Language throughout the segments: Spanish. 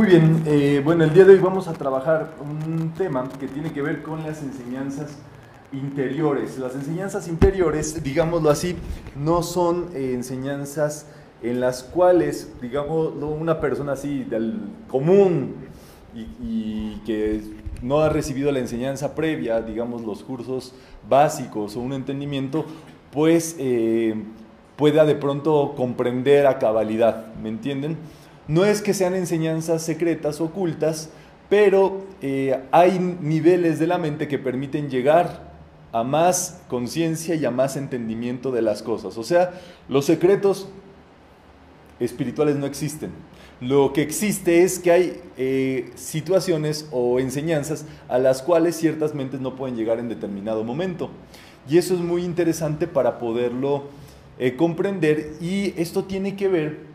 Muy bien, eh, bueno, el día de hoy vamos a trabajar un tema que tiene que ver con las enseñanzas interiores. Las enseñanzas interiores, digámoslo así, no son eh, enseñanzas en las cuales, digamos, una persona así del común y, que no ha recibido la enseñanza previa, digamos, los cursos básicos o un entendimiento, pues eh, pueda de pronto comprender a cabalidad, ¿me entienden? No es que sean enseñanzas secretas, ocultas, pero eh, hay niveles de la mente que permiten llegar a más conciencia y a más entendimiento de las cosas. O sea, los secretos espirituales no existen. Lo que existe es que hay eh, situaciones o enseñanzas a las cuales ciertas mentes no pueden llegar en determinado momento. Y eso es muy interesante para poderlo eh, comprender y esto tiene que ver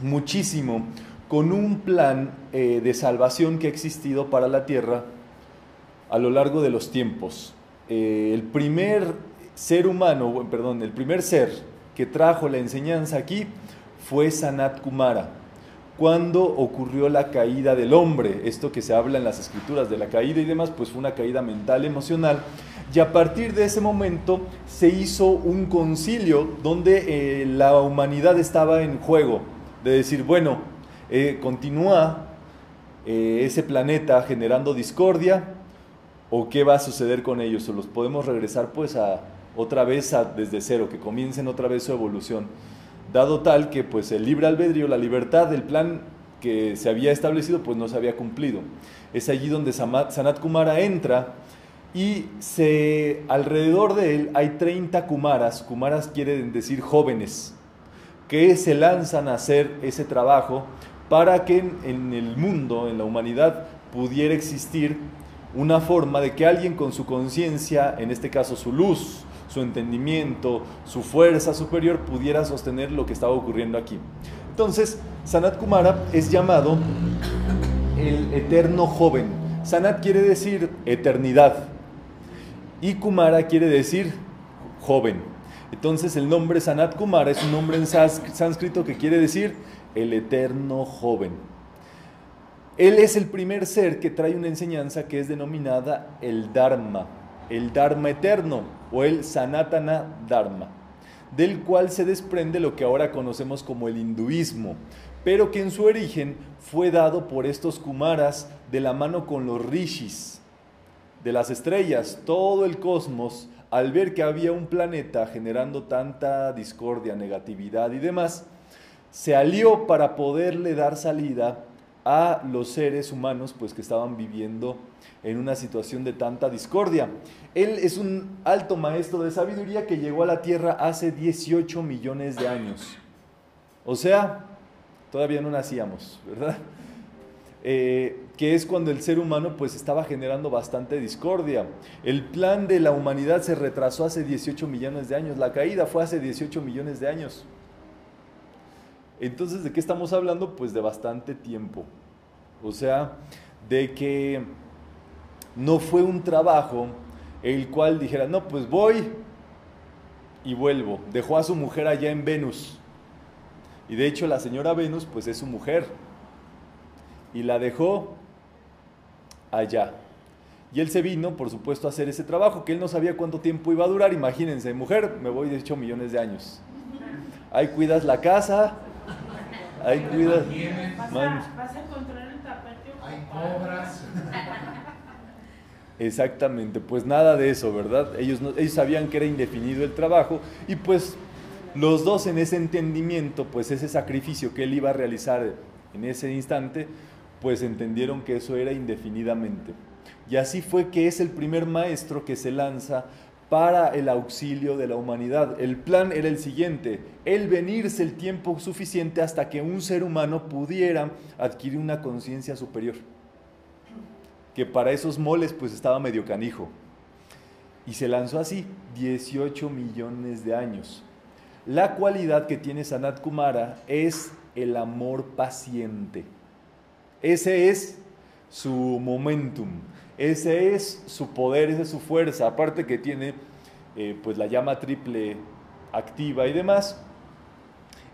muchísimo con un plan eh, de salvación que ha existido para la tierra a lo largo de los tiempos. Eh, el primer ser humano, perdón, el primer ser que trajo la enseñanza aquí fue Sanat Kumara. Cuando ocurrió la caída del hombre, esto que se habla en las escrituras de la caída y demás, pues fue una caída mental, emocional, y a partir de ese momento se hizo un concilio donde eh, la humanidad estaba en juego, de decir, bueno, eh, continúa ese planeta generando discordia, o qué va a suceder con ellos, o los podemos regresar pues a otra vez a, desde cero, que comiencen otra vez su evolución, dado tal que pues el libre albedrío, la libertad del plan que se había establecido pues no se había cumplido. Es allí donde Sanat Kumara entra y se, alrededor de él hay 30 Kumaras, Kumaras quieren decir jóvenes, que se lanzan a hacer ese trabajo para que en el mundo, en la humanidad, pudiera existir una forma de que alguien con su conciencia, en este caso su luz, su entendimiento, su fuerza superior, pudiera sostener lo que estaba ocurriendo aquí. Entonces, Sanat Kumara es llamado el eterno joven. Sanat quiere decir eternidad y Kumara quiere decir joven. Entonces el nombre Sanat Kumara es un nombre en sánscrito que quiere decir el eterno joven. Él es el primer ser que trae una enseñanza que es denominada el Dharma, el Dharma eterno o el Sanatana Dharma, del cual se desprende lo que ahora conocemos como el hinduismo, pero que en su origen fue dado por estos Kumaras de la mano con los rishis de las estrellas, todo el cosmos, al ver que había un planeta generando tanta discordia, negatividad y demás, se alió para poderle dar salida a los seres humanos pues que estaban viviendo en una situación de tanta discordia. Él es un alto maestro de sabiduría que llegó a la tierra hace 18 millones de años. O sea, todavía no nacíamos, ¿verdad? Eh, que es cuando el ser humano pues estaba generando bastante discordia. El plan de la humanidad se retrasó hace 18 millones de años, la caída fue hace 18 millones de años. Entonces, ¿de qué estamos hablando? Pues de bastante tiempo. O sea, de que no fue un trabajo el cual dijera, no, pues voy y vuelvo. Dejó a su mujer allá en Venus. Y de hecho la señora Venus, pues es su mujer. Y la dejó allá. Y él se vino, por supuesto, a hacer ese trabajo, que él no sabía cuánto tiempo iba a durar. Imagínense, mujer, me voy de 8 millones de años. Ahí cuidas la casa, Ahí cuida. Vas a, encontrar el tapete. Hay cobras. Exactamente, pues nada de eso, ¿verdad? Ellos, ellos sabían que era indefinido el trabajo y pues los dos en ese entendimiento, pues ese sacrificio que él iba a realizar en ese instante, pues entendieron que eso era indefinidamente. Y así fue que es el primer maestro que se lanza para el auxilio de la humanidad. El plan era el siguiente, el venirse el tiempo suficiente hasta que un ser humano pudiera adquirir una conciencia superior, que para esos moles pues estaba medio canijo. Y se lanzó así, 18 millones de años. La cualidad que tiene Sanat Kumara es el amor paciente. Ese es su momentum. Ese es su poder, esa es su fuerza, aparte que tiene eh, pues la llama triple activa y demás.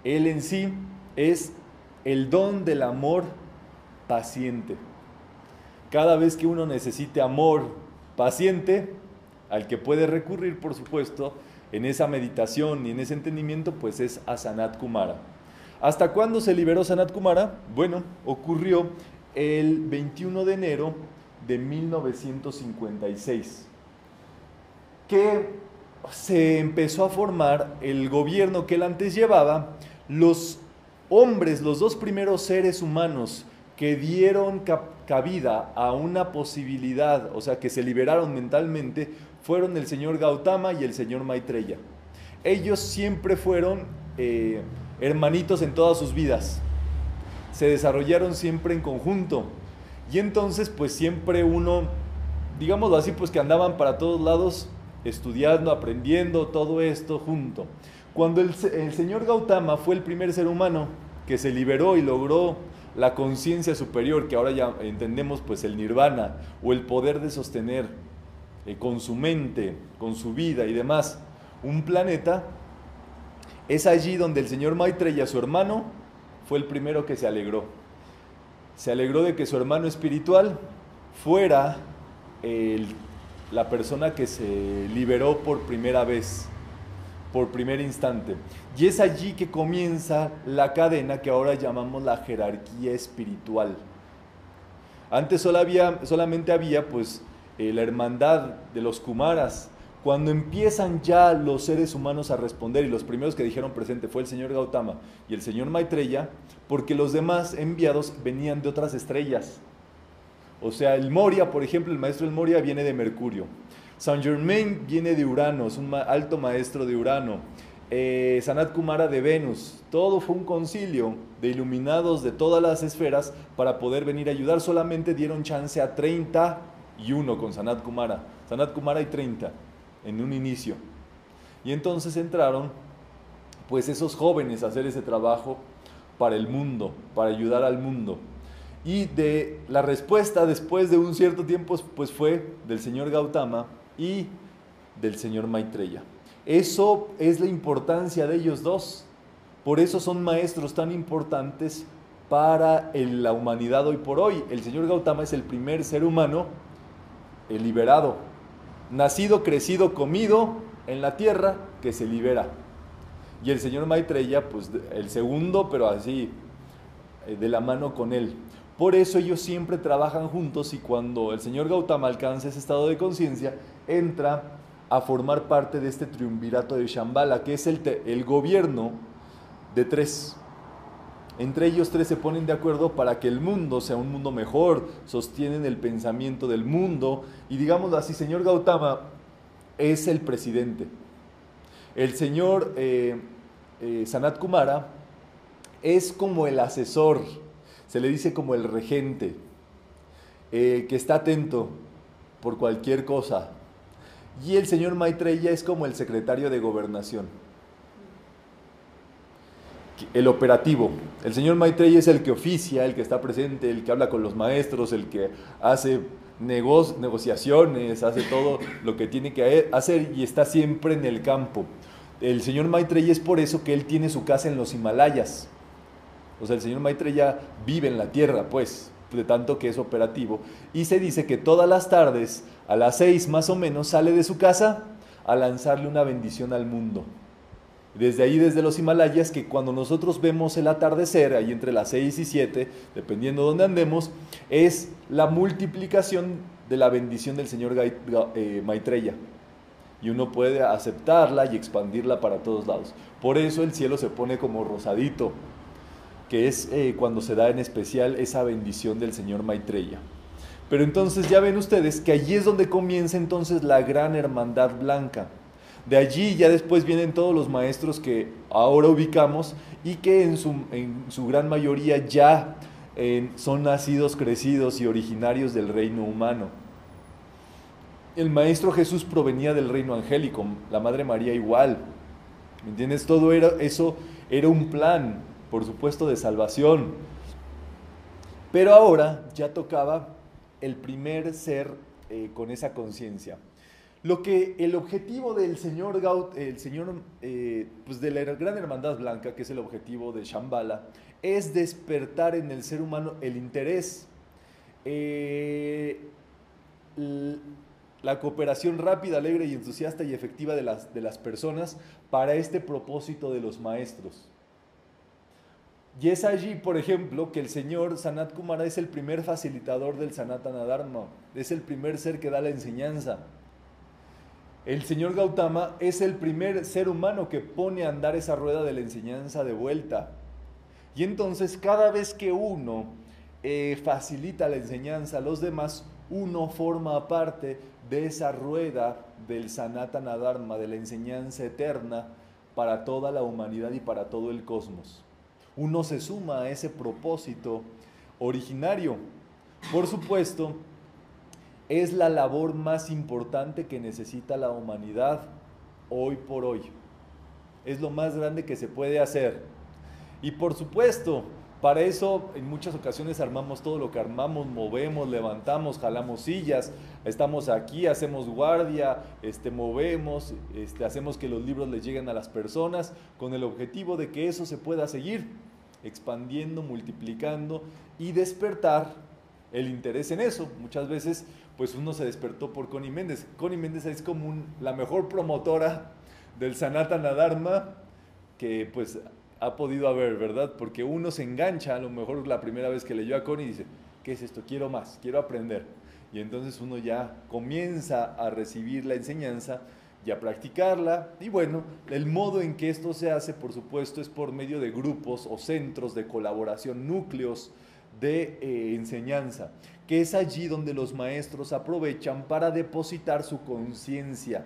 Él en sí es el don del amor paciente. Cada vez que uno necesite amor paciente, al que puede recurrir, por supuesto, en esa meditación y en ese entendimiento, pues es a Sanat Kumara. ¿Hasta cuándo se liberó Sanat Kumara? Bueno, ocurrió el 21 de enero de 1956, que se empezó a formar el gobierno que él antes llevaba, los hombres, los dos primeros seres humanos que dieron cabida a una posibilidad, o sea, que se liberaron mentalmente, fueron el señor Gautama y el señor Maitreya. Ellos siempre fueron eh, hermanitos en todas sus vidas. Se desarrollaron siempre en conjunto. Y entonces, pues siempre uno, digámoslo así, pues que andaban para todos lados estudiando, aprendiendo todo esto junto. Cuando el, señor Gautama fue el primer ser humano que se liberó y logró la conciencia superior, que ahora ya entendemos pues el nirvana, o el poder de sostener eh, con su mente, con su vida y demás, un planeta, es allí donde el señor Maitreya, su hermano, fue el primero que se alegró. Se alegró de que su hermano espiritual fuera la persona que se liberó por primera vez, por primer instante. Y es allí que comienza la cadena que ahora llamamos la jerarquía espiritual. Antes solo había, solamente había pues eh, la hermandad de los Kumaras, cuando empiezan ya los seres humanos a responder, y los primeros que dijeron presente fue el señor Gautama y el señor Maitreya, porque los demás enviados venían de otras estrellas. O sea, el Moria, por ejemplo, el maestro del Moria viene de Mercurio. Saint Germain viene de Urano, es un alto maestro de Urano. Eh, Sanat Kumara de Venus. Todo fue un concilio de iluminados de todas las esferas para poder venir a ayudar. Solamente dieron chance a 30 y uno con Sanat Kumara. Sanat Kumara y 30 en un inicio. Y entonces entraron pues esos jóvenes a hacer ese trabajo para el mundo, para ayudar al mundo. Y de la respuesta después de un cierto tiempo pues fue del señor Gautama y del señor Maitreya. Eso es la importancia de ellos dos. Por eso son maestros tan importantes para la humanidad hoy por hoy. El señor Gautama es el primer ser humano liberado, nacido, crecido, comido en la tierra, que se libera. Y el señor Maitreya, pues el segundo, pero así, eh, de la mano con él. Por eso ellos siempre trabajan juntos y cuando el señor Gautama alcanza ese estado de conciencia, entra a formar parte de este triunvirato de Shambhala, que es el, el gobierno de tres. Entre ellos tres se ponen de acuerdo para que el mundo sea un mundo mejor, sostienen el pensamiento del mundo y digámoslo así, señor Gautama es el presidente. El señor eh, eh, Sanat Kumara es como el asesor, se le dice como el regente, eh, que está atento por cualquier cosa. Y el señor Maitreya es como el secretario de gobernación el operativo. El señor Maitreya es el que oficia, el que está presente, el que habla con los maestros, el que hace negociaciones, hace todo lo que tiene que hacer y está siempre en el campo. El señor Maitreya es por eso que él tiene su casa en los Himalayas. O sea, el señor Maitreya vive en la tierra, pues, de tanto que es operativo. Y se dice que todas las tardes, a las seis más o menos, sale de su casa a lanzarle una bendición al mundo. Desde ahí, desde los Himalayas, que cuando nosotros vemos el atardecer, ahí entre las 6 y 7, dependiendo de dónde andemos, es la multiplicación de la bendición del Señor eh, Maitreya. Y uno puede aceptarla y expandirla para todos lados. Por eso el cielo se pone como rosadito, que es eh, cuando se da en especial esa bendición del Señor Maitreya. Pero entonces ya ven ustedes que allí es donde comienza entonces la gran hermandad blanca de allí ya después vienen todos los maestros que ahora ubicamos y que en su, en su gran mayoría ya son nacidos, crecidos y originarios del reino humano. El maestro Jesús provenía del reino angélico, la Madre María igual. ¿Me entiendes? Todo era, eso era un plan, por supuesto, de salvación. Pero ahora ya tocaba el primer ser eh, con esa conciencia. Lo que el objetivo del señor el señor, eh, pues de la gran hermandad blanca, que es el objetivo de Shambhala, es despertar en el ser humano el interés, eh, la cooperación rápida, alegre y entusiasta y efectiva de las, de las personas para este propósito de los maestros. Y es allí, por ejemplo, que el señor Sanat Kumara es el primer facilitador del Sanatana Dharma, es el primer ser que da la enseñanza. El señor Gautama es el primer ser humano que pone a andar esa rueda de la enseñanza de vuelta. Y entonces cada vez que uno eh, facilita la enseñanza a los demás, uno forma parte de esa rueda del Sanatana Dharma, de la enseñanza eterna para toda la humanidad y para todo el cosmos. Uno se suma a ese propósito originario. Por supuesto, es la labor más importante que necesita la humanidad hoy por hoy. Es lo más grande que se puede hacer. Y por supuesto, para eso en muchas ocasiones armamos todo lo que armamos, movemos, levantamos, jalamos sillas, estamos aquí, hacemos guardia, este, movemos, este, hacemos que los libros les lleguen a las personas con el objetivo de que eso se pueda seguir expandiendo, multiplicando y despertar el interés en eso. Muchas veces, pues uno se despertó por Connie Méndez. Connie Méndez es como la mejor promotora del Sanatana Dharma que pues ha podido haber, ¿verdad? Porque uno se engancha, a lo mejor la primera vez que leyó a Connie dice, ¿qué es esto? Quiero más, quiero aprender. Y entonces uno ya comienza a recibir la enseñanza y a practicarla. Y bueno, el modo en que esto se hace, por supuesto, es por medio de grupos o centros de colaboración, núcleos de eh, enseñanza, que es allí donde los maestros aprovechan para depositar su conciencia.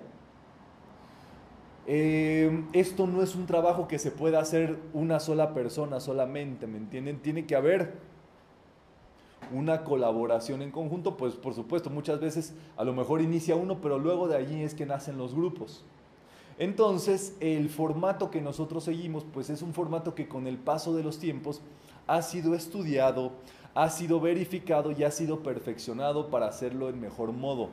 Eh, esto no es un trabajo que se pueda hacer una sola persona solamente, ¿me entienden? Tiene que haber una colaboración en conjunto, pues por supuesto muchas veces a lo mejor inicia uno, pero luego de allí es que nacen los grupos. Entonces, el formato que nosotros seguimos, pues es un formato que con el paso de los tiempos ha sido estudiado, ha sido verificado y ha sido perfeccionado para hacerlo en mejor modo.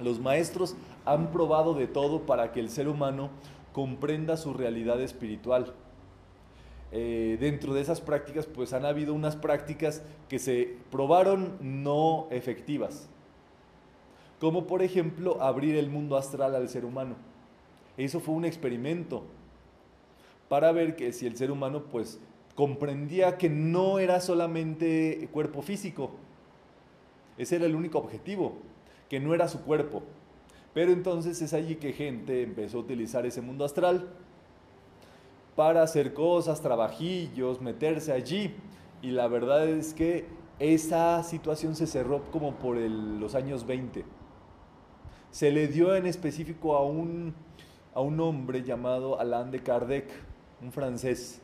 Los maestros han probado de todo para que el ser humano comprenda su realidad espiritual. Eh, dentro de esas prácticas, pues han habido unas prácticas que se probaron no efectivas, como por ejemplo abrir el mundo astral al ser humano. Eso fue un experimento para ver que si el ser humano pues comprendía que no era solamente cuerpo físico, ese era el único objetivo, que no era su cuerpo. Pero entonces es allí que gente empezó a utilizar ese mundo astral para hacer cosas, trabajillos, meterse allí. Y la verdad es que esa situación se cerró como por los años 20. Se le dio en específico a un a un hombre llamado Alain de Kardec, un francés.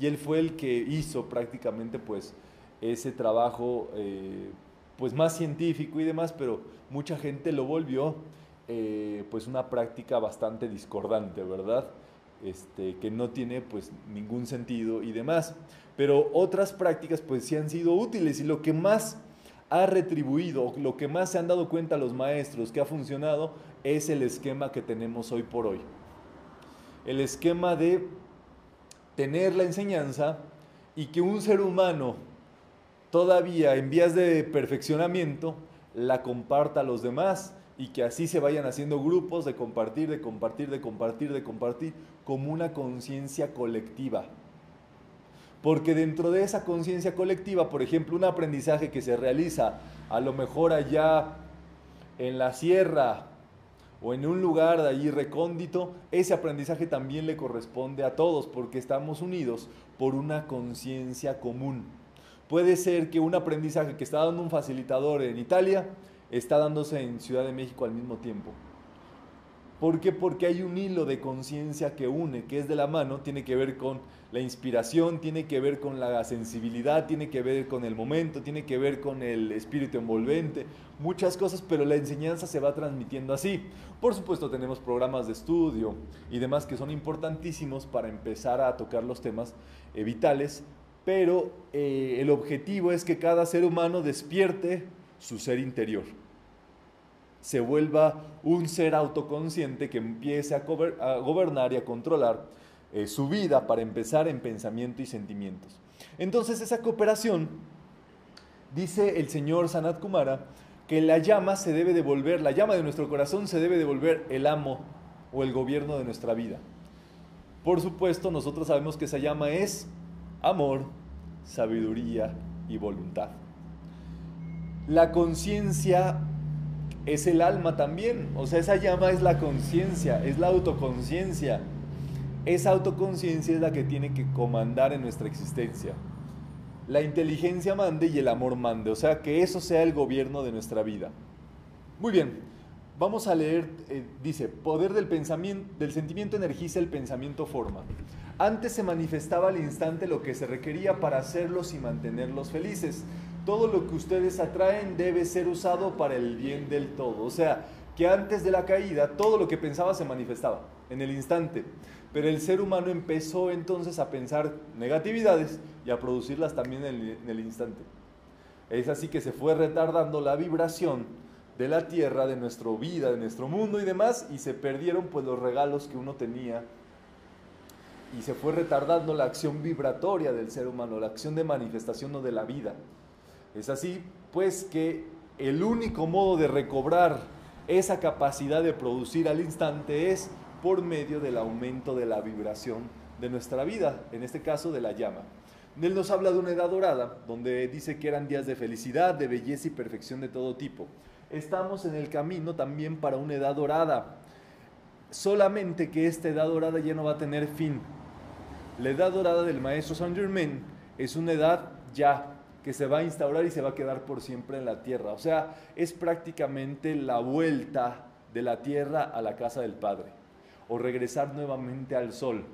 Y él fue el que hizo prácticamente pues ese trabajo eh, pues más científico y demás, pero mucha gente lo volvió eh, pues una práctica bastante discordante, ¿verdad? Este, que no tiene pues ningún sentido y demás. Pero otras prácticas pues sí han sido útiles y lo que más ha retribuido, lo que más se han dado cuenta los maestros que ha funcionado es el esquema que tenemos hoy por hoy. El esquema de tener la enseñanza y que un ser humano todavía en vías de perfeccionamiento la comparta a los demás y que así se vayan haciendo grupos de compartir, de compartir, de compartir, de compartir, como una conciencia colectiva. Porque dentro de esa conciencia colectiva, por ejemplo, un aprendizaje que se realiza a lo mejor allá en la sierra o en un lugar de allí recóndito, ese aprendizaje también le corresponde a todos porque estamos unidos por una conciencia común. Puede ser que un aprendizaje que está dando un facilitador en Italia está dándose en Ciudad de México al mismo tiempo. ¿Por qué? Porque hay un hilo de conciencia que une, que es de la mano, tiene que ver con la inspiración, tiene que ver con la sensibilidad, tiene que ver con el momento, tiene que ver con el espíritu envolvente, muchas cosas, pero la enseñanza se va transmitiendo así. Por supuesto tenemos programas de estudio y demás que son importantísimos para empezar a tocar los temas eh, vitales, pero eh, el objetivo es que cada ser humano despierte su ser interior se vuelva un ser autoconsciente que empiece a, gobernar y a controlar eh, su vida para empezar en pensamiento y sentimientos. Entonces esa cooperación, dice el señor Sanat Kumara, que la llama se debe devolver, la llama de nuestro corazón se debe devolver el amo o el gobierno de nuestra vida. Por supuesto, nosotros sabemos que esa llama es amor, sabiduría y voluntad. La conciencia es el alma también, o sea, esa llama es la conciencia, es la autoconciencia. Esa autoconciencia es la que tiene que comandar en nuestra existencia. La inteligencia mande y el amor mande, o sea, que eso sea el gobierno de nuestra vida. Muy bien, vamos a leer, eh, dice, poder del pensamiento, del sentimiento energiza el pensamiento forma. Antes se manifestaba al instante lo que se requería para hacerlos y mantenerlos felices. Todo lo que ustedes atraen debe ser usado para el bien del todo. O sea, que antes de la caída todo lo que pensaba se manifestaba en el instante. Pero el ser humano empezó entonces a pensar negatividades y a producirlas también en el instante. Es así que se fue retardando la vibración de la tierra, de nuestra vida, de nuestro mundo y demás, y se perdieron pues los regalos que uno tenía y se fue retardando la acción vibratoria del ser humano, la acción de manifestación de la vida. Es así, pues, que el único modo de recobrar esa capacidad de producir al instante es por medio del aumento de la vibración de nuestra vida, en este caso de la llama. Él nos habla de una edad dorada, donde dice que eran días de felicidad, de belleza y perfección de todo tipo. Estamos en el camino también para una edad dorada, solamente que esta edad dorada ya no va a tener fin, la edad dorada del maestro Saint Germain es una edad ya que se va a instaurar y se va a quedar por siempre en la tierra. O sea, es prácticamente la vuelta de la tierra a la casa del Padre o regresar nuevamente al sol,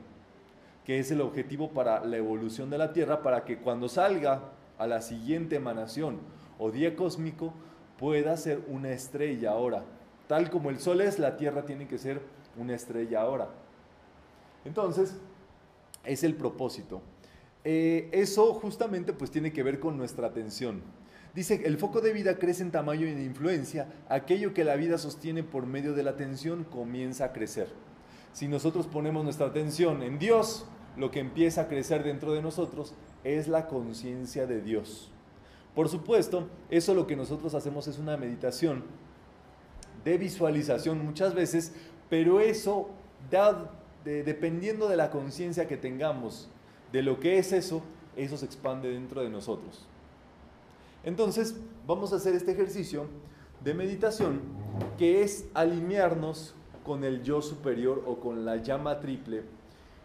que es el objetivo para la evolución de la tierra, para que cuando salga a la siguiente emanación o día cósmico pueda ser una estrella ahora. Tal como el sol es, la tierra tiene que ser una estrella ahora. Entonces, es el propósito. Eh, eso justamente pues tiene que ver con nuestra atención. Dice, el foco de vida crece en tamaño y en influencia, aquello que la vida sostiene por medio de la atención comienza a crecer. Si nosotros ponemos nuestra atención en Dios, lo que empieza a crecer dentro de nosotros es la conciencia de Dios. Por supuesto, eso lo que nosotros hacemos es una meditación de visualización muchas veces, pero eso da dependiendo de la conciencia que tengamos de lo que es eso, eso se expande dentro de nosotros. Entonces, vamos a hacer este ejercicio de meditación que es alinearnos con el yo superior o con la llama triple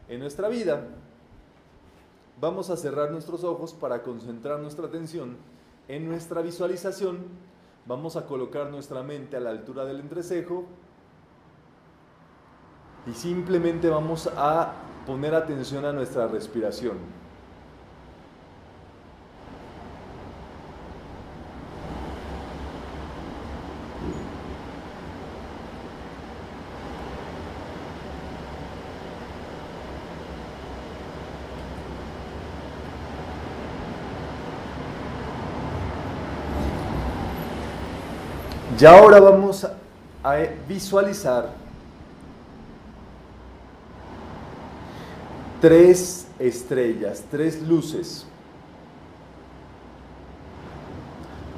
en nuestra vida. Vamos a cerrar nuestros ojos para concentrar nuestra atención en nuestra visualización. Vamos a colocar nuestra mente a la altura del entrecejo y simplemente vamos a poner atención a nuestra respiración. Y ahora vamos a visualizar tres estrellas, tres luces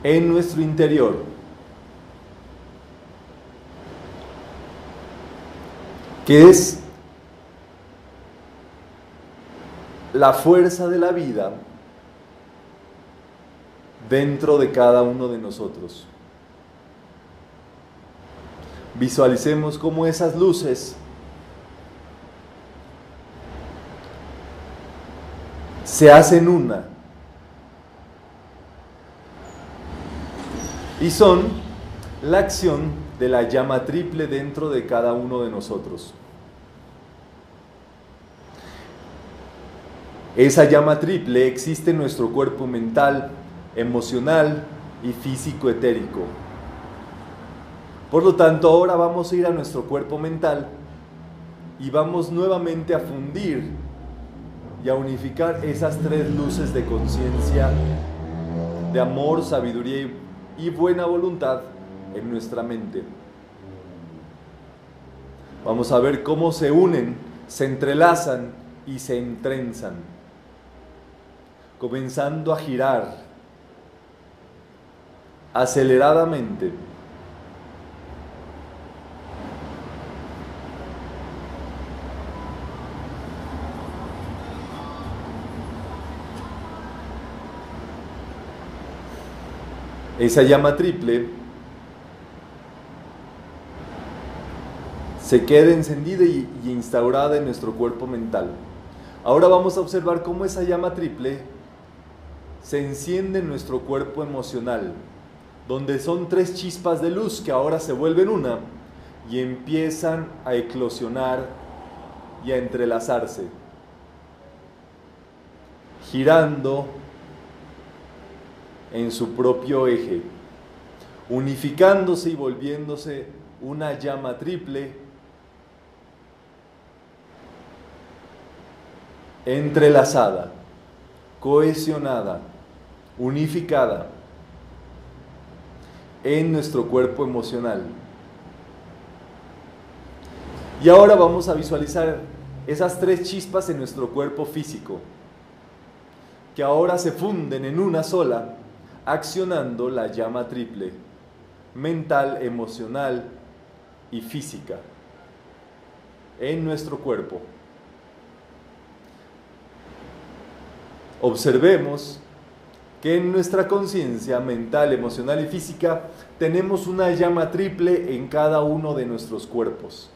en nuestro interior. que es la fuerza de la vida dentro de cada uno de nosotros. Visualicemos cómo esas luces se hacen una. Y son la acción de la llama triple dentro de cada uno de nosotros. Esa llama triple existe en nuestro cuerpo mental, emocional y físico etérico. Por lo tanto, ahora vamos a ir a nuestro cuerpo mental y vamos nuevamente a fundir y a unificar esas tres luces de conciencia, de amor, sabiduría y buena voluntad en nuestra mente. Vamos a ver cómo se unen, se entrelazan y se entrenzan, comenzando a girar aceleradamente. Esa llama triple se queda encendida y, instaurada en nuestro cuerpo mental. Ahora vamos a observar cómo esa llama triple se enciende en nuestro cuerpo emocional, donde son tres chispas de luz que ahora se vuelven una y empiezan a eclosionar y a entrelazarse, girando en su propio eje, unificándose y volviéndose una llama triple entrelazada, cohesionada, unificada en nuestro cuerpo emocional. Y ahora vamos a visualizar esas tres chispas en nuestro cuerpo físico, que ahora se funden en una sola, accionando la llama triple, mental, emocional y física, en nuestro cuerpo. observemos que en nuestra conciencia mental, emocional y física tenemos una llama triple en cada uno de nuestros cuerpos.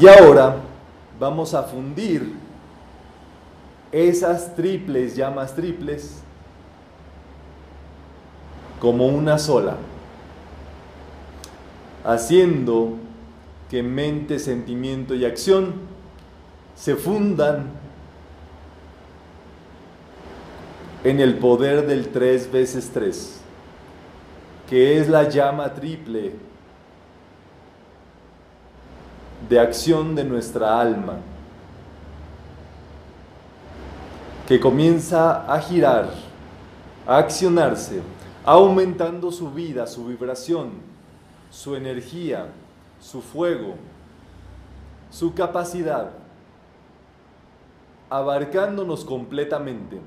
Y ahora vamos a fundir esas triples llamas triples como una sola, haciendo que mente, sentimiento y acción se fundan en el poder del tres veces tres, que es la llama triple de acción de nuestra alma, que comienza a girar, a accionarse, aumentando su vida, su vibración, su energía, su fuego, su capacidad, abarcándonos completamente,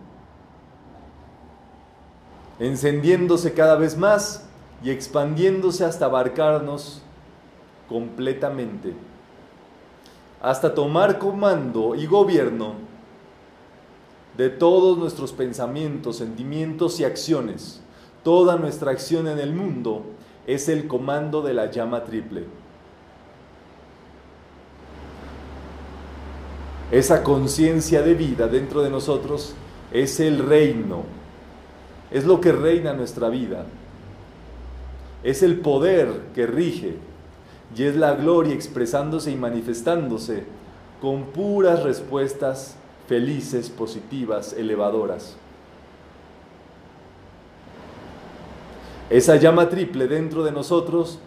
encendiéndose cada vez más y expandiéndose hasta abarcarnos completamente, hasta tomar comando y gobierno de todos nuestros pensamientos, sentimientos y acciones. Toda nuestra acción en el mundo es el comando de la llama triple. esa conciencia de vida dentro de nosotros es el reino, es lo que reina nuestra vida, es el poder que rige y es la gloria expresándose y manifestándose con puras respuestas felices, positivas, elevadoras. Esa llama triple dentro de nosotros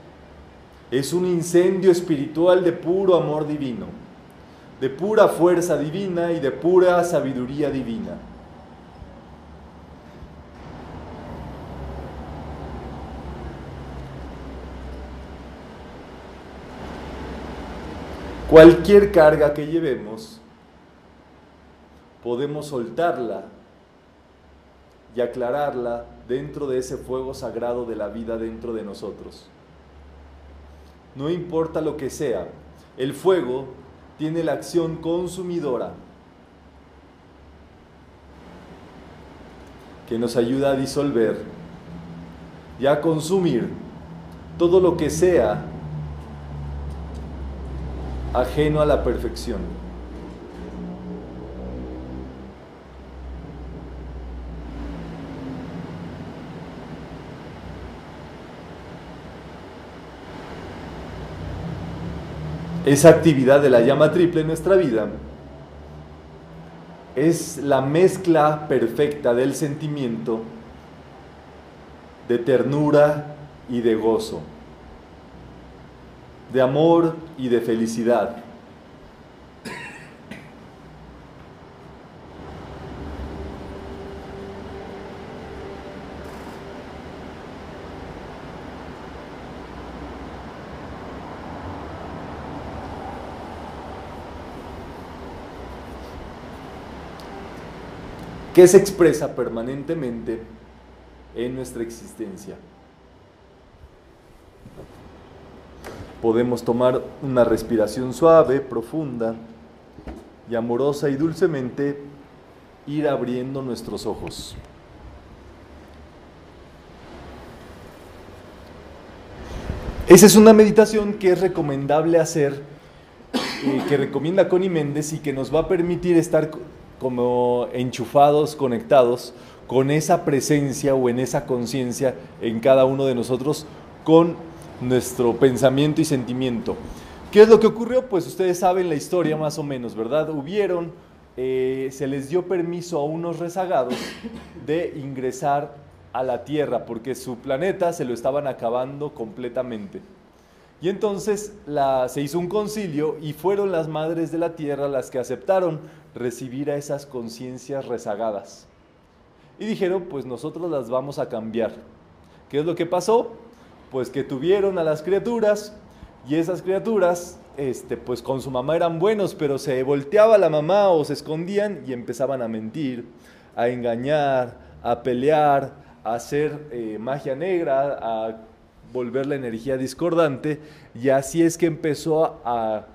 es un incendio espiritual de puro amor divino de pura fuerza divina y de pura sabiduría divina. Cualquier carga que llevemos, podemos soltarla y aclararla dentro de ese fuego sagrado de la vida dentro de nosotros. No importa lo que sea, el fuego tiene la acción consumidora que nos ayuda a disolver y a consumir todo lo que sea ajeno a la perfección. esa actividad de la llama triple en nuestra vida es la mezcla perfecta del sentimiento de ternura y de gozo, de amor y de felicidad. que se expresa permanentemente en nuestra existencia. Podemos tomar una respiración suave, profunda y amorosa y dulcemente ir abriendo nuestros ojos. Esa es una meditación que es recomendable hacer, eh, que recomienda Connie Méndez y que nos va a permitir estar como enchufados, conectados con esa presencia o en esa conciencia en cada uno de nosotros con nuestro pensamiento y sentimiento. ¿Qué es lo que ocurrió? Pues ustedes saben la historia más o menos, ¿verdad? Hubieron, eh, se les dio permiso a unos rezagados de ingresar a la Tierra porque su planeta se lo estaban acabando completamente. Y entonces se hizo un concilio y fueron las madres de la Tierra las que aceptaron recibir a esas conciencias rezagadas. Y dijeron, pues nosotros las vamos a cambiar. ¿Qué es lo que pasó? Pues que tuvieron a las criaturas y esas criaturas, este, pues con su mamá eran buenos, pero se volteaba la mamá o se escondían y empezaban a mentir, a engañar, a pelear, a hacer eh, magia negra, a volver la energía discordante, y así es que empezó a,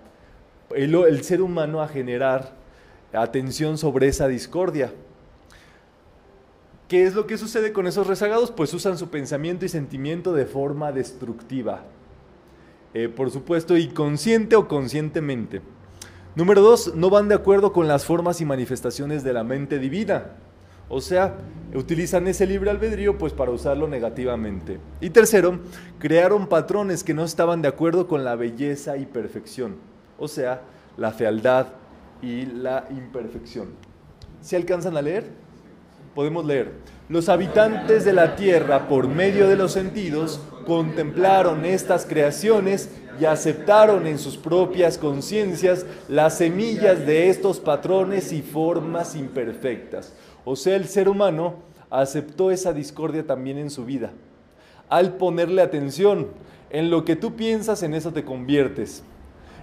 el, ser humano a generar atención sobre esa discordia. ¿Qué es lo que sucede con esos rezagados? Pues usan su pensamiento y sentimiento de forma destructiva. Eh, por supuesto, inconsciente o conscientemente. Número dos, no van de acuerdo con las formas y manifestaciones de la mente divina. O sea, utilizan ese libre albedrío pues para usarlo negativamente. Y tercero, crearon patrones que no estaban de acuerdo con la belleza y perfección. O sea, la fealdad y la imperfección. ¿Se alcanzan a leer? Podemos leer. Los habitantes de la tierra, por medio de los sentidos, contemplaron estas creaciones y aceptaron en sus propias conciencias las semillas de estos patrones y formas imperfectas. O sea, el ser humano aceptó esa discordia también en su vida. Al ponerle atención en lo que tú piensas, en eso te conviertes.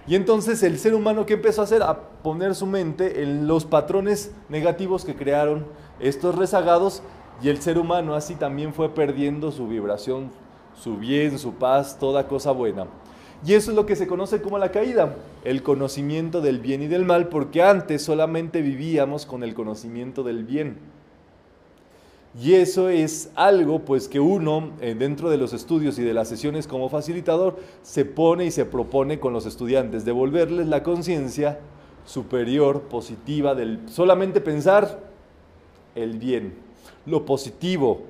Y entonces el ser humano que empezó a hacer, a poner su mente en los patrones negativos que crearon estos rezagados, y el ser humano así también fue perdiendo su vibración, su bien, su paz, toda cosa buena. Y eso es lo que se conoce como la caída, el conocimiento del bien y del mal, porque antes solamente vivíamos con el conocimiento del bien. Y eso es algo pues que uno eh, dentro de los estudios y de las sesiones como facilitador se pone y se propone con los estudiantes, devolverles la conciencia superior, positiva, del solamente pensar el bien, lo positivo,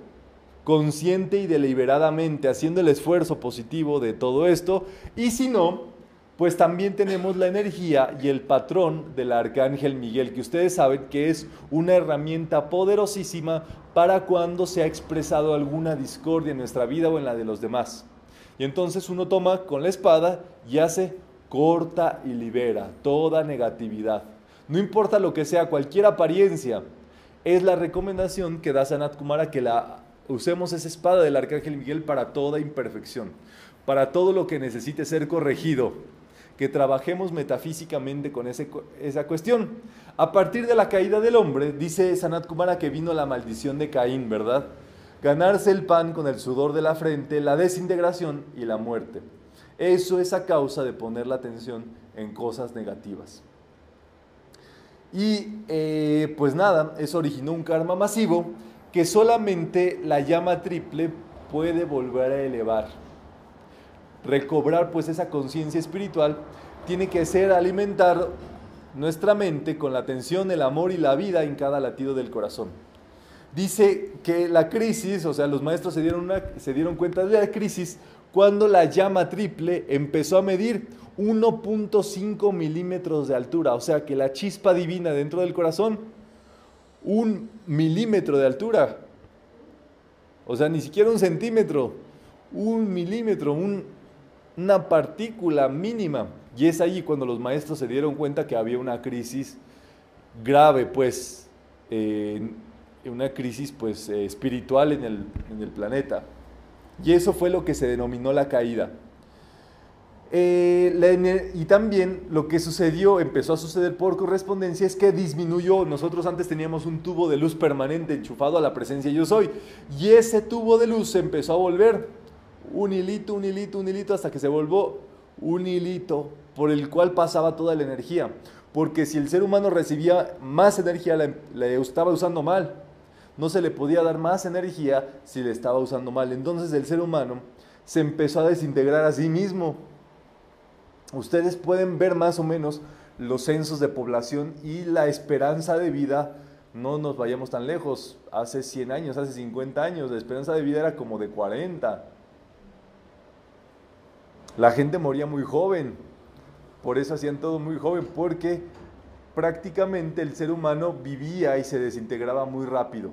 consciente y deliberadamente haciendo el esfuerzo positivo de todo esto, y si no, pues también tenemos la energía y el patrón del arcángel Miguel, que ustedes saben que es una herramienta poderosísima para cuando se ha expresado alguna discordia en nuestra vida o en la de los demás. Y entonces uno toma con la espada y hace corta y libera toda negatividad. No importa lo que sea, cualquier apariencia, es la recomendación que da Sanat Kumara que la Usemos esa espada del Arcángel Miguel para toda imperfección, para todo lo que necesite ser corregido, que trabajemos metafísicamente con esa cuestión. A partir de la caída del hombre, dice Sanat Kumara que vino la maldición de Caín, ¿verdad? Ganarse el pan con el sudor de la frente, la desintegración y la muerte. Eso es a causa de poner la atención en cosas negativas. Y eh, pues nada, eso originó un karma masivo que solamente la llama triple puede volver a elevar. Recobrar pues esa conciencia espiritual tiene que ser alimentar nuestra mente con la atención, el amor y la vida en cada latido del corazón. Dice que la crisis, o sea, los maestros se dieron, se dieron cuenta de la crisis cuando la llama triple empezó a medir 1.5 milímetros de altura, o sea que la chispa divina dentro del corazón un milímetro de altura. O sea, ni siquiera un centímetro, un milímetro, una partícula mínima. Y es ahí cuando los maestros se dieron cuenta que había una crisis grave, pues, una crisis pues, eh, espiritual en el, en el planeta. Y eso fue lo que se denominó la caída. Eh, y también lo que sucedió, empezó a suceder por correspondencia, es que disminuyó. Nosotros antes teníamos un tubo de luz permanente enchufado a la presencia yo soy. Y ese tubo de luz se empezó a volver un hilito, un hilito, un hilito, hasta que se volvió un hilito por el cual pasaba toda la energía. Porque si el ser humano recibía más energía, la, la estaba usando mal. No se le podía dar más energía si le estaba usando mal. Entonces el ser humano se empezó a desintegrar a sí mismo ustedes pueden ver más o menos los censos de población y la esperanza de vida, no nos vayamos tan lejos, hace 100 años, hace 50 años, la esperanza de vida era como de 40. La gente moría muy joven, por eso hacían todo muy joven, porque prácticamente el ser humano vivía y se desintegraba muy rápido.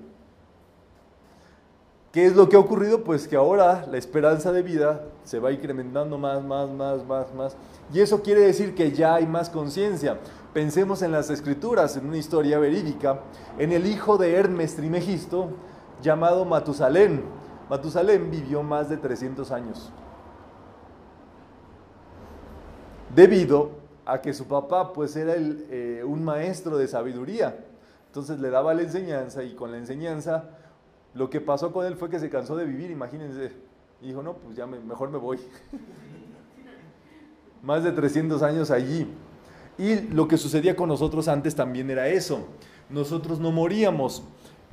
¿Qué es lo que ha ocurrido? Pues que ahora la esperanza de vida se va incrementando más, más, más, más, más. Y eso quiere decir que ya hay más conciencia. Pensemos en las escrituras, en una historia verídica, en el hijo de Hermes Trimegisto, llamado Matusalén. Matusalén vivió más de 300 años. Debido a que su papá pues era eh, un maestro de sabiduría. Entonces le daba la enseñanza y con la enseñanza lo que pasó con él fue que se cansó de vivir, imagínense. Y dijo, no, pues ya mejor me voy. Más de 300 años allí. Y lo que sucedía con nosotros antes también era eso. Nosotros no moríamos.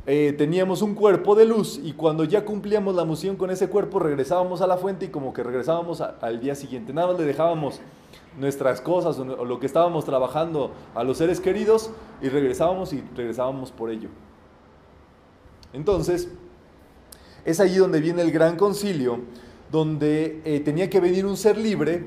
Eh, teníamos un cuerpo de luz y cuando ya cumplíamos la misión con ese cuerpo regresábamos a la fuente y como que regresábamos al día siguiente. Nada más le dejábamos nuestras cosas o lo que estábamos trabajando a los seres queridos y regresábamos y regresábamos por ello. Entonces, es allí donde viene el gran concilio, donde eh, tenía que venir un ser libre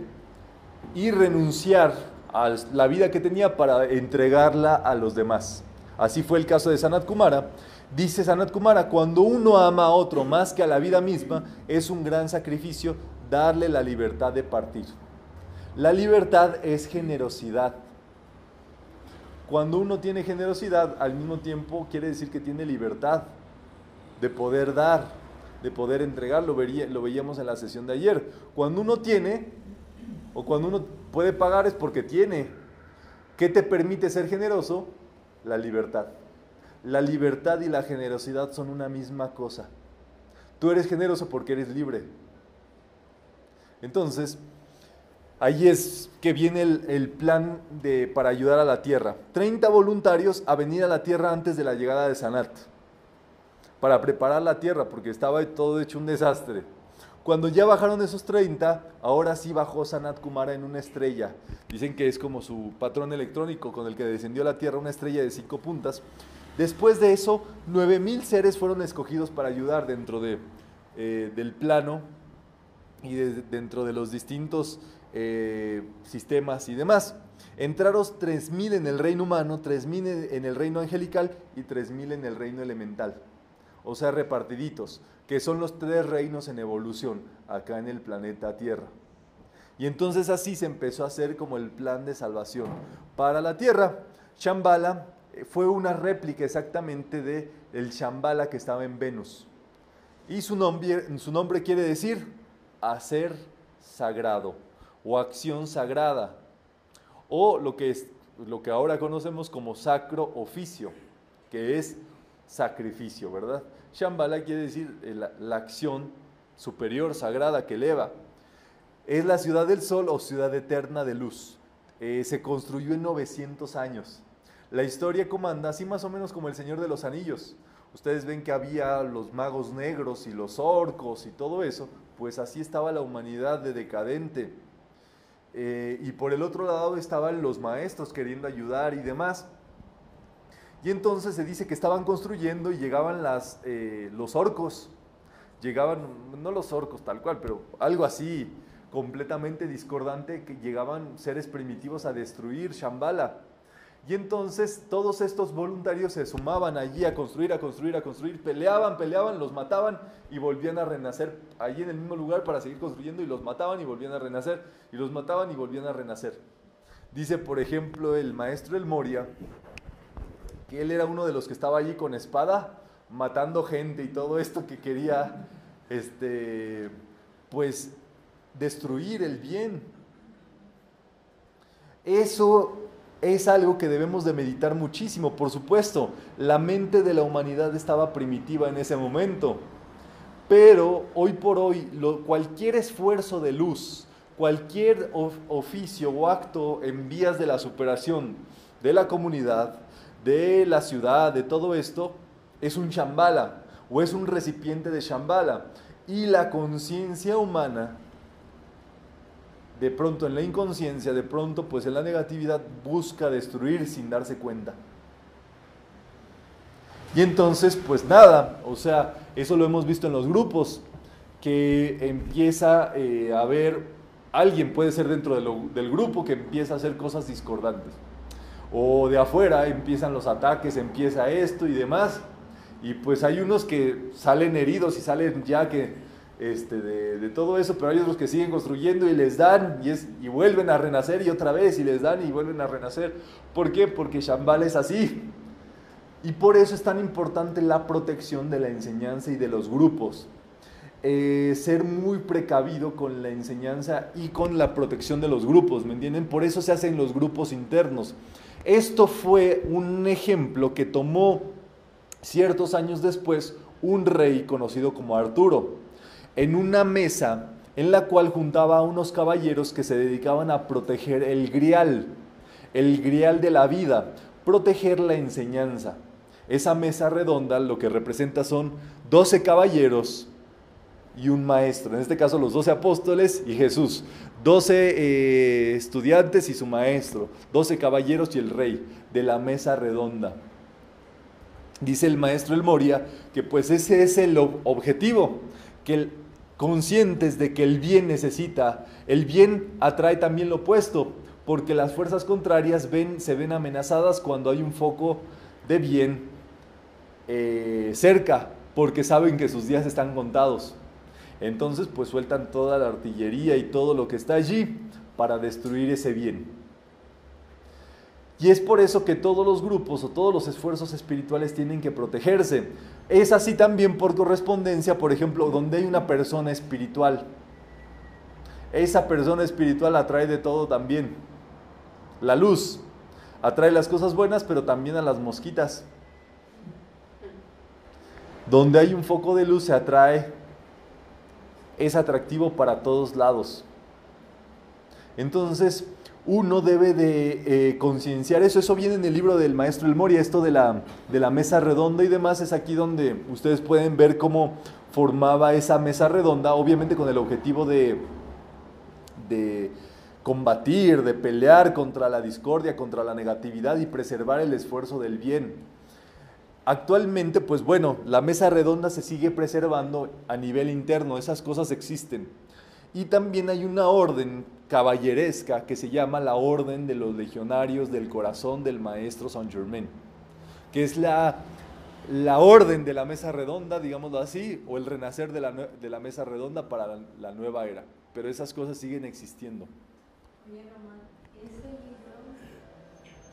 y renunciar a la vida que tenía para entregarla a los demás. Así fue el caso de Sanat Kumara. Dice Sanat Kumara, cuando uno ama a otro más que a la vida misma, es un gran sacrificio darle la libertad de partir. La libertad es generosidad. Cuando uno tiene generosidad, al mismo tiempo quiere decir que tiene libertad de poder dar, de poder entregar, lo, lo veíamos en la sesión de ayer. Cuando uno tiene, o cuando uno puede pagar es porque tiene. ¿Qué te permite ser generoso? La libertad. La libertad y la generosidad son una misma cosa. Tú eres generoso porque eres libre. Entonces, ahí es que viene el, plan de, para ayudar a la tierra. 30 voluntarios a venir a la tierra antes de la llegada de Sanat para preparar la tierra, porque estaba todo hecho un desastre. Cuando ya bajaron esos 30, ahora sí bajó Sanat Kumara en una estrella. Dicen que es como su patrón electrónico con el que descendió a la tierra, una estrella de cinco puntas. Después de eso, 9000 seres fueron escogidos para ayudar dentro de, eh, del plano y dentro de los distintos eh, sistemas y demás. Entraron 3000 en el reino humano, 3000 en el reino angelical y 3000 en el reino elemental o sea, repartiditos, que son los tres reinos en evolución acá en el planeta Tierra. Y entonces así se empezó a hacer como el plan de salvación para la Tierra. Shambhala eh, fue una réplica exactamente de el Shambhala que estaba en Venus. Y su nombre quiere decir hacer sagrado o acción sagrada o lo que, es, lo que ahora conocemos como sacro oficio, que es sacrificio, ¿verdad? Shambhala quiere decir eh, la, acción superior, sagrada, que eleva. Es la ciudad del sol o ciudad eterna de luz. Eh, se construyó en 900 años. La historia comanda así más o menos como el Señor de los Anillos. Ustedes ven que había los magos negros y los orcos y todo eso, pues así estaba la humanidad de decadente. Eh, y por el otro lado estaban los maestros queriendo ayudar y demás. Y entonces se dice que estaban construyendo y llegaban las, eh, los orcos, llegaban, no los orcos tal cual, pero algo así completamente discordante, que llegaban seres primitivos a destruir Shambhala. Y entonces todos estos voluntarios se sumaban allí a construir, a construir, a construir, peleaban, peleaban, los mataban y volvían a renacer allí en el mismo lugar para seguir construyendo y los mataban y volvían a renacer, y los mataban y volvían a renacer. Dice, por ejemplo, el maestro El Moria, que él era uno de los que estaba allí con espada, matando gente y todo esto que quería, este, pues, destruir el bien. Eso es algo que debemos de meditar muchísimo, por supuesto. La mente de la humanidad estaba primitiva en ese momento, pero hoy por hoy cualquier esfuerzo de luz, cualquier oficio o acto en vías de la superación de la comunidad, de la ciudad, de todo esto, es un chambala o es un recipiente de chambala. Y la conciencia humana de pronto en la inconsciencia, de pronto pues en la negatividad busca destruir sin darse cuenta. Y entonces pues nada, o sea, eso lo hemos visto en los grupos, que empieza eh, a haber, alguien puede ser dentro del grupo que empieza a hacer cosas discordantes. O de afuera empiezan los ataques, empieza esto y demás. Y pues hay unos que salen heridos y salen ya que este, de, todo eso, pero hay otros que siguen construyendo y les dan y, es, y vuelven a renacer y otra vez y les dan y vuelven a renacer. ¿Por qué? Porque Shambhala es así. Y por eso es tan importante la protección de la enseñanza y de los grupos. Eh, ser muy precavido con la enseñanza y con la protección de los grupos, ¿me entienden? Por eso se hacen los grupos internos. Esto fue un ejemplo que tomó ciertos años después un rey conocido como Arturo en una mesa en la cual juntaba a unos caballeros que se dedicaban a proteger el grial, el grial de la vida, proteger la enseñanza. Esa mesa redonda lo que representa son 12 caballeros y un maestro, en este caso los 12 apóstoles y Jesús, 12 eh, estudiantes y su maestro, 12 caballeros y el rey de la mesa redonda. Dice el maestro El Moria que pues ese es el objetivo, que conscientes de que el bien necesita, el bien atrae también lo opuesto, porque las fuerzas contrarias ven, se ven amenazadas cuando hay un foco de bien eh, cerca, porque saben que sus días están contados. Entonces, pues sueltan toda la artillería y todo lo que está allí para destruir ese bien. Y es por eso que todos los grupos o todos los esfuerzos espirituales tienen que protegerse. Es así también por correspondencia, por ejemplo, donde hay una persona espiritual. Esa persona espiritual atrae de todo también. La luz atrae las cosas buenas, pero también a las mosquitas. Donde hay un foco de luz se atrae, es atractivo para todos lados. Entonces, uno debe de eh, concienciar eso. Eso viene en el libro del maestro El Moria, esto de la, de la mesa redonda y demás. Es aquí donde ustedes pueden ver cómo formaba esa mesa redonda, obviamente con el objetivo de, de combatir, de pelear contra la discordia, contra la negatividad y preservar el esfuerzo del bien. Actualmente, pues bueno, la mesa redonda se sigue preservando a nivel interno, esas cosas existen. Y también hay una orden caballeresca que se llama la Orden de los Legionarios del Corazón del Maestro Saint Germain, que es la, la orden de la mesa redonda, digámoslo así, o el renacer de la, de la mesa redonda para la, nueva era. Pero esas cosas siguen existiendo. Oye, Román, ese libro,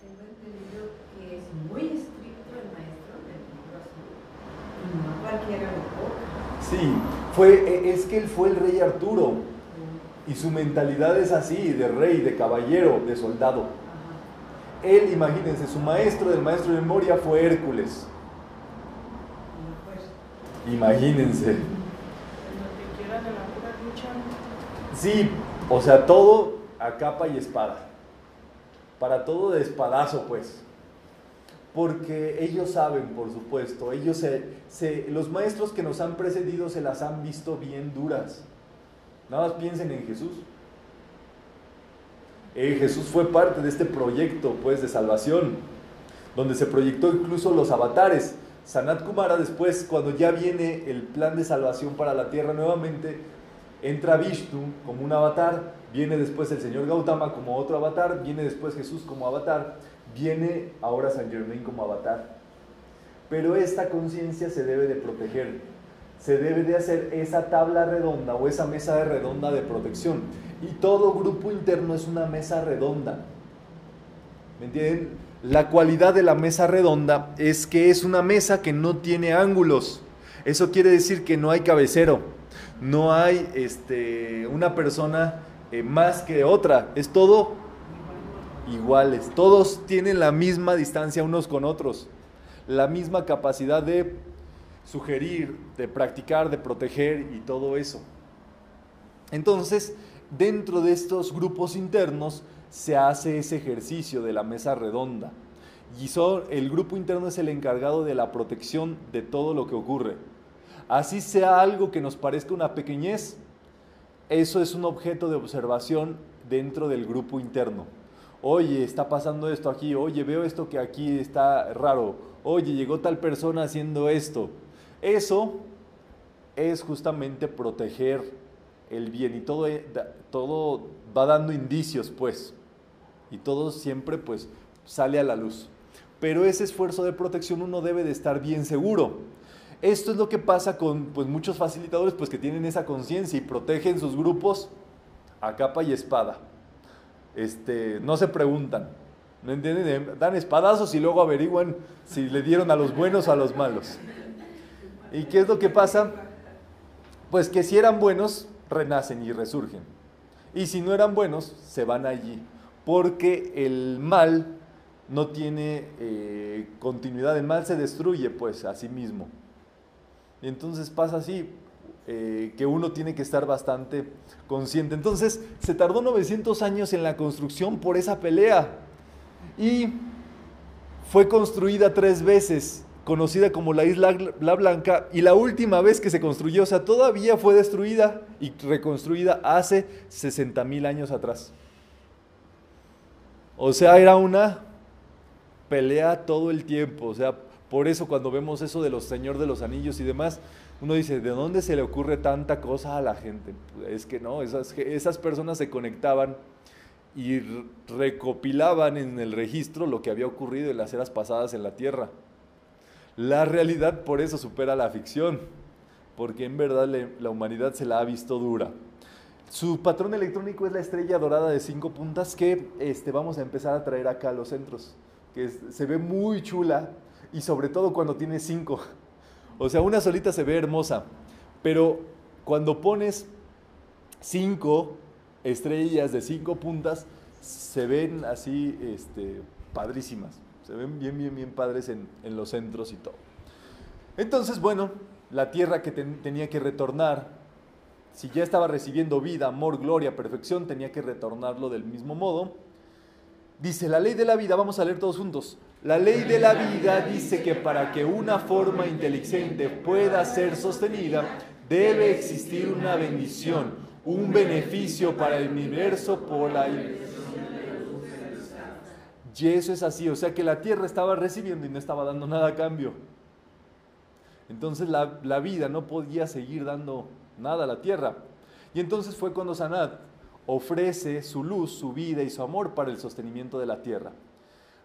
tengo entendido que es muy estricto el maestro del libro azul, y no cualquiera lo. Sí, fue, es que él fue el rey Arturo y su mentalidad es así, de rey, de caballero, de soldado. Él, imagínense, su maestro del maestro de memoria fue Hércules. Imagínense. Sí, o sea, todo a capa y espada. Para todo de espadazo, pues. Porque ellos saben, por supuesto, ellos se, los maestros que nos han precedido se las han visto bien duras Nada más piensen en Jesús. Eh, Jesús fue parte de este proyecto pues, de salvación, donde se proyectó incluso los avatares. Sanat Kumara después, cuando ya viene el plan de salvación para la tierra nuevamente, entra Vishnu como un avatar, viene después el señor Gautama como otro avatar, viene después Jesús como avatar, viene ahora San Germain como avatar. Pero esta conciencia se debe de proteger se debe de hacer esa tabla redonda o esa mesa de redonda de protección. Y todo grupo interno es una mesa redonda. ¿Me entienden? La cualidad de la mesa redonda es que es una mesa que no tiene ángulos. Eso quiere decir que no hay cabecero, no hay este, una persona eh, más que otra. Es todo iguales. Todos tienen la misma distancia unos con otros, la misma capacidad de sugerir, de practicar, de proteger y todo eso. Entonces, dentro de estos grupos internos se hace ese ejercicio de la mesa redonda. Y el grupo interno es el encargado de la protección de todo lo que ocurre. Así sea algo que nos parezca una pequeñez, eso es un objeto de observación dentro del grupo interno. Oye, está pasando esto aquí, oye, veo esto que aquí está raro, oye, llegó tal persona haciendo esto. Eso es justamente proteger el bien y todo, eh, todo va dando indicios, pues, y todo siempre, pues, sale a la luz. Pero ese esfuerzo de protección uno debe de estar bien seguro. Esto es lo que pasa con pues, muchos facilitadores pues, que tienen esa conciencia y protegen sus grupos a capa y espada. Este, no se preguntan, ¿no entienden? Dan espadazos y luego averiguan si le dieron a los buenos o a los malos. ¿Y qué es lo que pasa? Pues que si eran buenos, renacen y resurgen. Y si no eran buenos, se van allí. Porque el mal no tiene eh, continuidad, el mal se destruye pues a sí mismo. Y entonces pasa así, eh, que uno tiene que estar bastante consciente. Entonces se tardó 900 años en la construcción por esa pelea y fue construida tres veces, conocida como la isla La Blanca, y la última vez que se construyó, o sea, todavía fue destruida y reconstruida hace 60 mil años atrás. O sea, era una pelea todo el tiempo, o sea, por eso cuando vemos eso de los Señor de los Anillos y demás, uno dice, ¿de dónde se le ocurre tanta cosa a la gente? Es que no, esas, esas personas se conectaban y recopilaban en el registro lo que había ocurrido en las eras pasadas en la Tierra. La realidad por eso supera la ficción, porque en verdad la humanidad se la ha visto dura. Su patrón electrónico es la estrella dorada de cinco puntas que este, vamos a empezar a traer acá a los centros, que se ve muy chula, y sobre todo cuando tiene cinco. O sea, una solita se ve hermosa, pero cuando pones cinco estrellas de cinco puntas, se ven así este, padrísimas. Se ven bien, bien, bien padres en, los centros y todo. Entonces, bueno, la tierra que tenía que retornar, si ya estaba recibiendo vida, amor, gloria, perfección, tenía que retornarlo del mismo modo. Dice la ley de la vida, vamos a leer todos juntos. La ley de la vida dice que para que una forma inteligente pueda ser sostenida, debe existir una bendición, un beneficio para el universo por la... Y eso es así, o sea que la tierra estaba recibiendo y no estaba dando nada a cambio. Entonces la, la vida no podía seguir dando nada a la tierra. Y entonces fue cuando Sanat ofrece su luz, su vida y su amor para el sostenimiento de la tierra.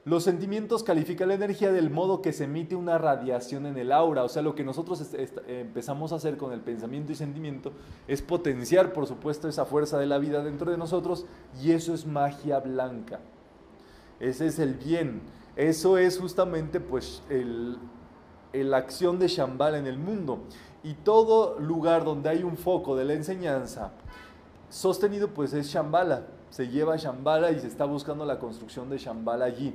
Los sentimientos califican la energía del modo que se emite una radiación en el aura. O sea, lo que nosotros empezamos a hacer con el pensamiento y sentimiento es potenciar, por supuesto, esa fuerza de la vida dentro de nosotros y eso es magia blanca. Ese es el bien. Eso es justamente pues la acción de Shambhala en el mundo. Y todo lugar donde hay un foco de la enseñanza sostenido pues es Shambhala. Se lleva Shambhala y se está buscando la construcción de Shambhala allí.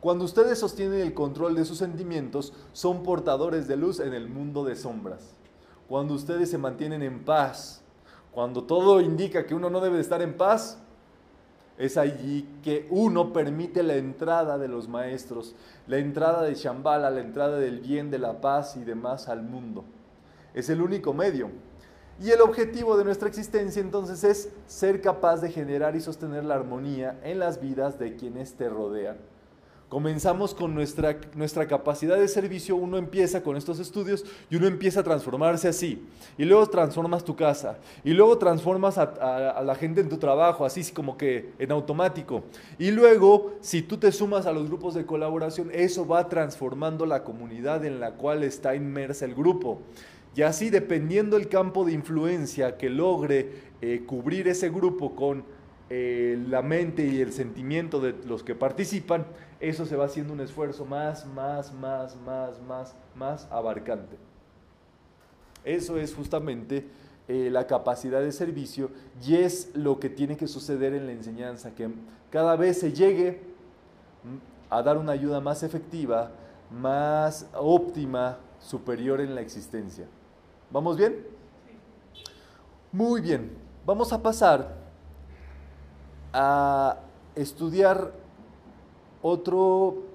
Cuando ustedes sostienen el control de sus sentimientos, son portadores de luz en el mundo de sombras. Cuando ustedes se mantienen en paz, cuando todo indica que uno no debe de estar en paz, es allí que uno permite la entrada de los maestros, la entrada de Shambhala, la entrada del bien, de la paz y demás al mundo. Es el único medio. Y el objetivo de nuestra existencia entonces es ser capaz de generar y sostener la armonía en las vidas de quienes te rodean. Comenzamos con nuestra, nuestra capacidad de servicio, uno empieza con estos estudios y uno empieza a transformarse así. Y luego transformas tu casa. Y luego transformas a, la gente en tu trabajo, así como que en automático. Y luego, si tú te sumas a los grupos de colaboración, eso va transformando la comunidad en la cual está inmersa el grupo. Y así, dependiendo el campo de influencia que logre eh, cubrir ese grupo con eh, la mente y el sentimiento de los que participan, eso se va haciendo un esfuerzo más, más, más, más, más, más abarcante. Eso es justamente eh, la capacidad de servicio y es lo que tiene que suceder en la enseñanza, que cada vez se llegue a dar una ayuda más efectiva, más óptima, superior en la existencia. ¿Vamos bien? Muy bien, vamos a pasar a estudiar otro